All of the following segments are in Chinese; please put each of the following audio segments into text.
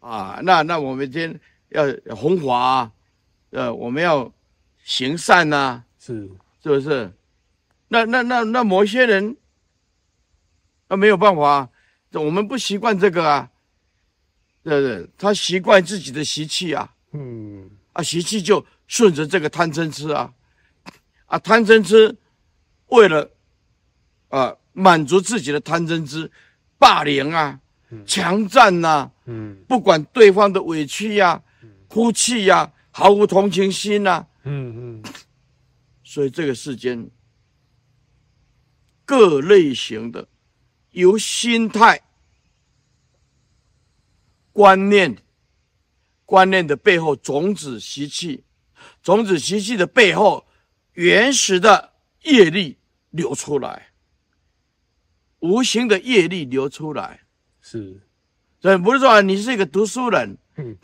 啊，那那我们今天要弘法，呃，我们要行善呐、啊，是是不是？那那那那某些人，那没有办法，我们不习惯这个啊，对不对？他习惯自己的习气啊，嗯，啊，习气就顺着这个贪嗔痴啊，啊，贪嗔痴为了啊满足自己的贪嗔痴，霸凌啊，强占呐，嗯，不管对方的委屈呀、啊，哭泣呀、啊，毫无同情心呐、啊，嗯嗯，所以这个世间。各类型的，由心态、观念、观念的背后种子习气，种子习气的背后原始的业力流出来，无形的业力流出来，是，所以不是说你是一个读书人，嗯，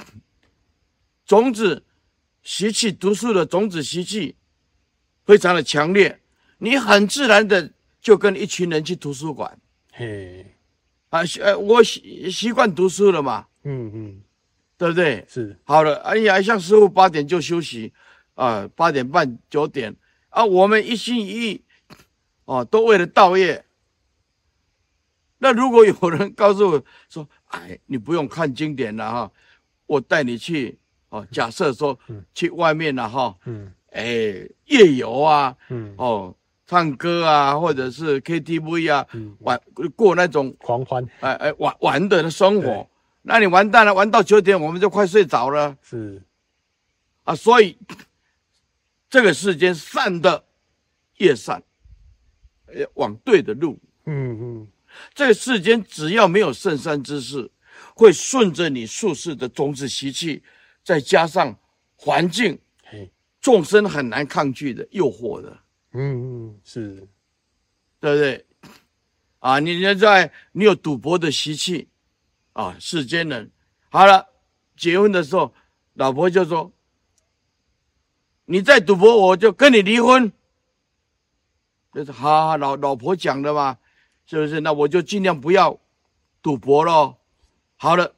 种子习气读书的种子习气非常的强烈，你很自然的。就跟一群人去图书馆，嘿，啊，呃，我习习惯读书了嘛，嗯嗯，对不对？是，好了，哎呀，像师傅八点就休息，啊，八点半九点，啊，我们一心一意，哦，都为了道业。那如果有人告诉我说，哎，你不用看经典了哈，我带你去，哦，假设说，去外面了哈，嗯，哎，夜游啊，嗯，哦。唱歌啊，或者是 KTV 啊，嗯、玩过那种狂欢，哎哎玩玩的生活，那你完蛋了，玩到九点我们就快睡着了。是，啊，所以这个世间善的越善，往对的路。嗯嗯，这个世间只要没有圣善之事，会顺着你术士的种子习气，再加上环境，众生很难抗拒的诱惑的。嗯嗯，是，对不对？啊，你现在你有赌博的习气，啊，世间人，好了，结婚的时候，老婆就说：“你再赌博，我就跟你离婚。”就是好好老老婆讲的嘛，是不是？那我就尽量不要赌博喽。好了，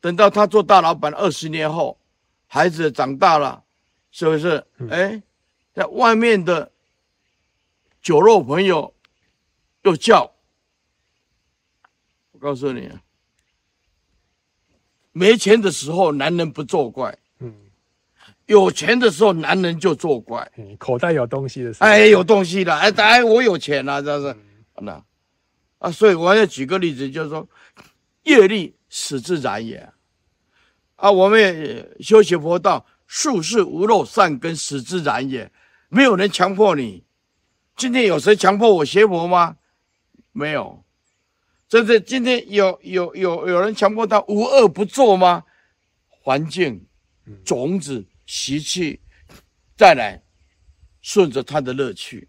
等到他做大老板二十年后，孩子长大了，是不是？哎、嗯。在外面的酒肉朋友又叫，我告诉你，没钱的时候男人不作怪，嗯，有钱的时候男人就作怪，嗯，口袋有东西的时候，哎，有东西了，哎，哎，我有钱了，这是，那，啊，所以我要举个例子，就是说，业力使自然也，啊，我们也修习佛道，术士无漏善根使自然也。没有人强迫你，今天有谁强迫我学佛吗？没有，真的，今天有有有有人强迫他无恶不作吗？环境、种子、习气，再来顺着他的乐趣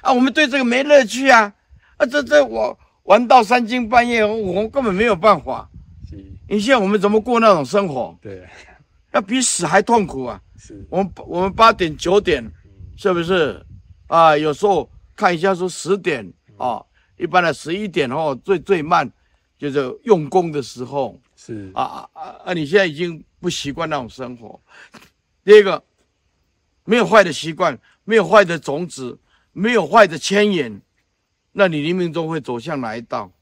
啊！我们对这个没乐趣啊！啊，这这我玩到三更半夜，我根本没有办法。你现在我们怎么过那种生活？对，要比死还痛苦啊！是我们我们八点九点。是不是啊？有时候看一下说十点啊，一般的十一点哦，最最慢就是用功的时候。是啊啊啊！啊，你现在已经不习惯那种生活。第二个，没有坏的习惯，没有坏的种子，没有坏的牵引，那你临命终会走向哪一道？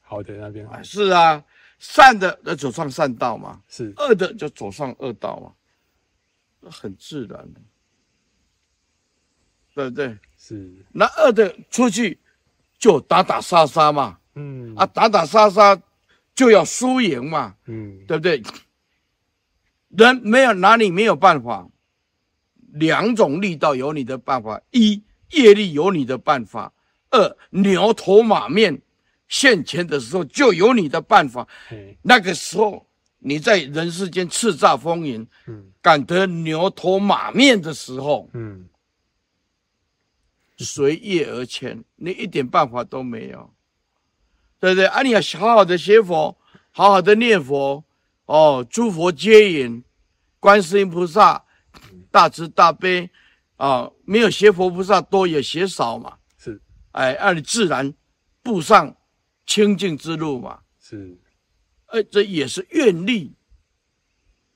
好的那边啊，是啊，善的要走上善道嘛，是恶的就走上恶道嘛，很自然的。对不对？是，那恶的出去就打打杀杀嘛，嗯啊，打打杀杀就要输赢嘛，嗯，对不对？人没有哪里没有办法，两种力道有你的办法：一业力有你的办法；二牛头马面现前的时候就有你的办法。那个时候你在人世间叱咤风云，嗯，敢得牛头马面的时候，嗯。随业而迁，你一点办法都没有，对不对？啊，你要好好的学佛，好好的念佛，哦，诸佛接引，观世音菩萨大慈大悲，啊、哦，没有学佛菩萨多也学少嘛，是，哎，让你自然步上清净之路嘛，是，呃，这也是愿力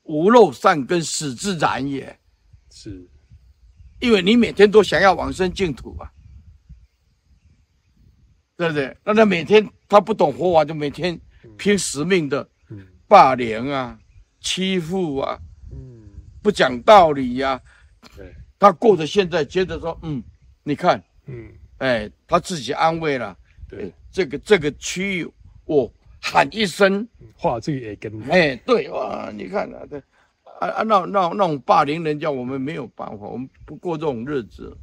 无漏善根使自然也。是，因为你每天都想要往生净土啊，对不对？那他每天他不懂佛法，就每天拼死命的霸凌啊、欺负啊、不讲道理呀、啊。对，他过着现在觉得说，嗯，你看，嗯，哎，他自己安慰了。对，这个这个区域，我喊一声，话最也跟。哎，对哇，你看啊，对。啊啊，那那那种霸凌人家，我们没有办法，我们不过这种日子。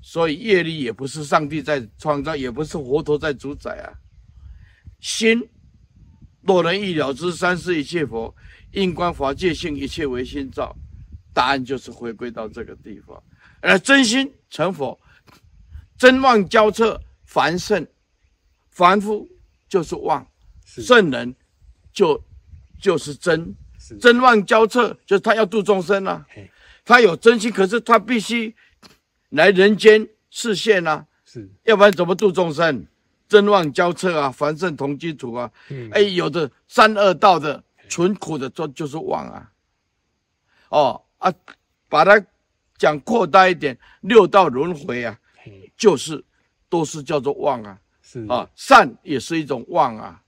所以业力也不是上帝在创造，也不是佛陀在主宰啊。心若能一了知三世一切佛，应观法界性，一切唯心造。答案就是回归到这个地方。而真心成佛，真妄交彻，凡圣凡夫就是妄，圣人就就是真。真妄交彻，就是他要度众生啊，他有真心，可是他必须来人间示现啊，是，要不然怎么度众生？真旺交彻啊，凡圣同居土啊，哎，有的三恶道的纯苦的，这就是旺啊。哦啊，把它讲扩大一点，六道轮回啊，就是都是叫做旺啊，是啊，善也是一种旺啊。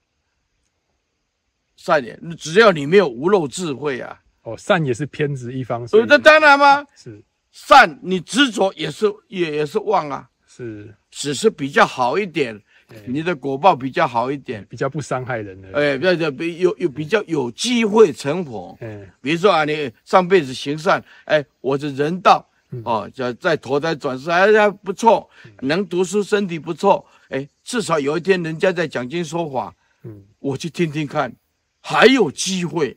善也，只要你没有无漏智慧啊！哦，善也是偏执一方，所以那当然吗？是善，你执着也是也也是旺啊，是，只是比较好一点，你的果报比较好一点，比较不伤害人的，哎，比较比有有比较有机会成佛，嗯，比如说啊，你上辈子行善，哎，我是人道哦，叫再投胎转世，哎呀不错，能读书，身体不错，哎，至少有一天人家在讲经说法，嗯，我去听听看。还有机会，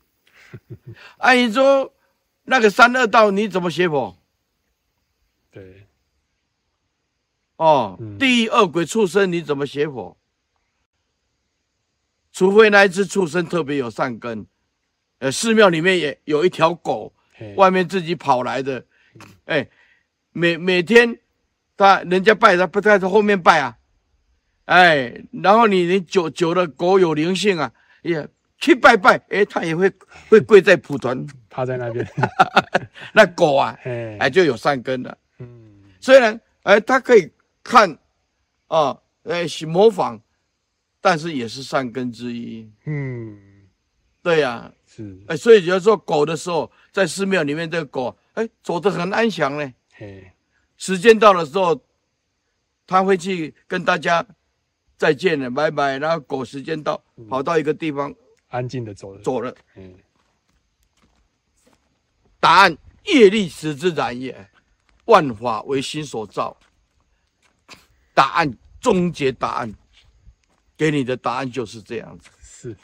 按你说，那个三恶道你怎么学佛？对，哦，嗯、地狱恶鬼畜生你怎么邪火？除非那一只畜生特别有善根，呃，寺庙里面也有一条狗，外面自己跑来的，哎、欸，每每天他人家拜他不在他后面拜啊，哎、欸，然后你你久久的狗有灵性啊，也。去拜拜，哎，他也会会跪在蒲团，趴在那边。那狗啊，哎，就有善根了。嗯，虽然哎，他可以看，啊，哎，模仿，但是也是善根之一。嗯，对呀，是。哎，所以有时候狗的时候，在寺庙里面，这个狗，哎，走得很安详呢。嘿，时间到的时候，他会去跟大家再见了，拜拜。然后狗时间到，跑到一个地方。安静的走了，走了。嗯，答案：业力使之然也，万法为心所造。答案，终结答案，给你的答案就是这样子。是。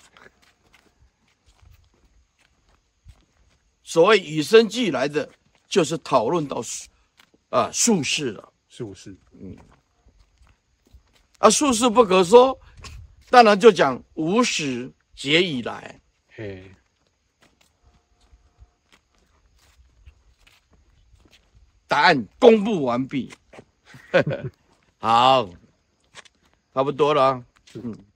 所谓与生俱来的，就是讨论到啊术士了。术士，嗯。啊，术士不可说，当然就讲无始。劫以来，嘿，答案公布完毕，好，差不多了，嗯。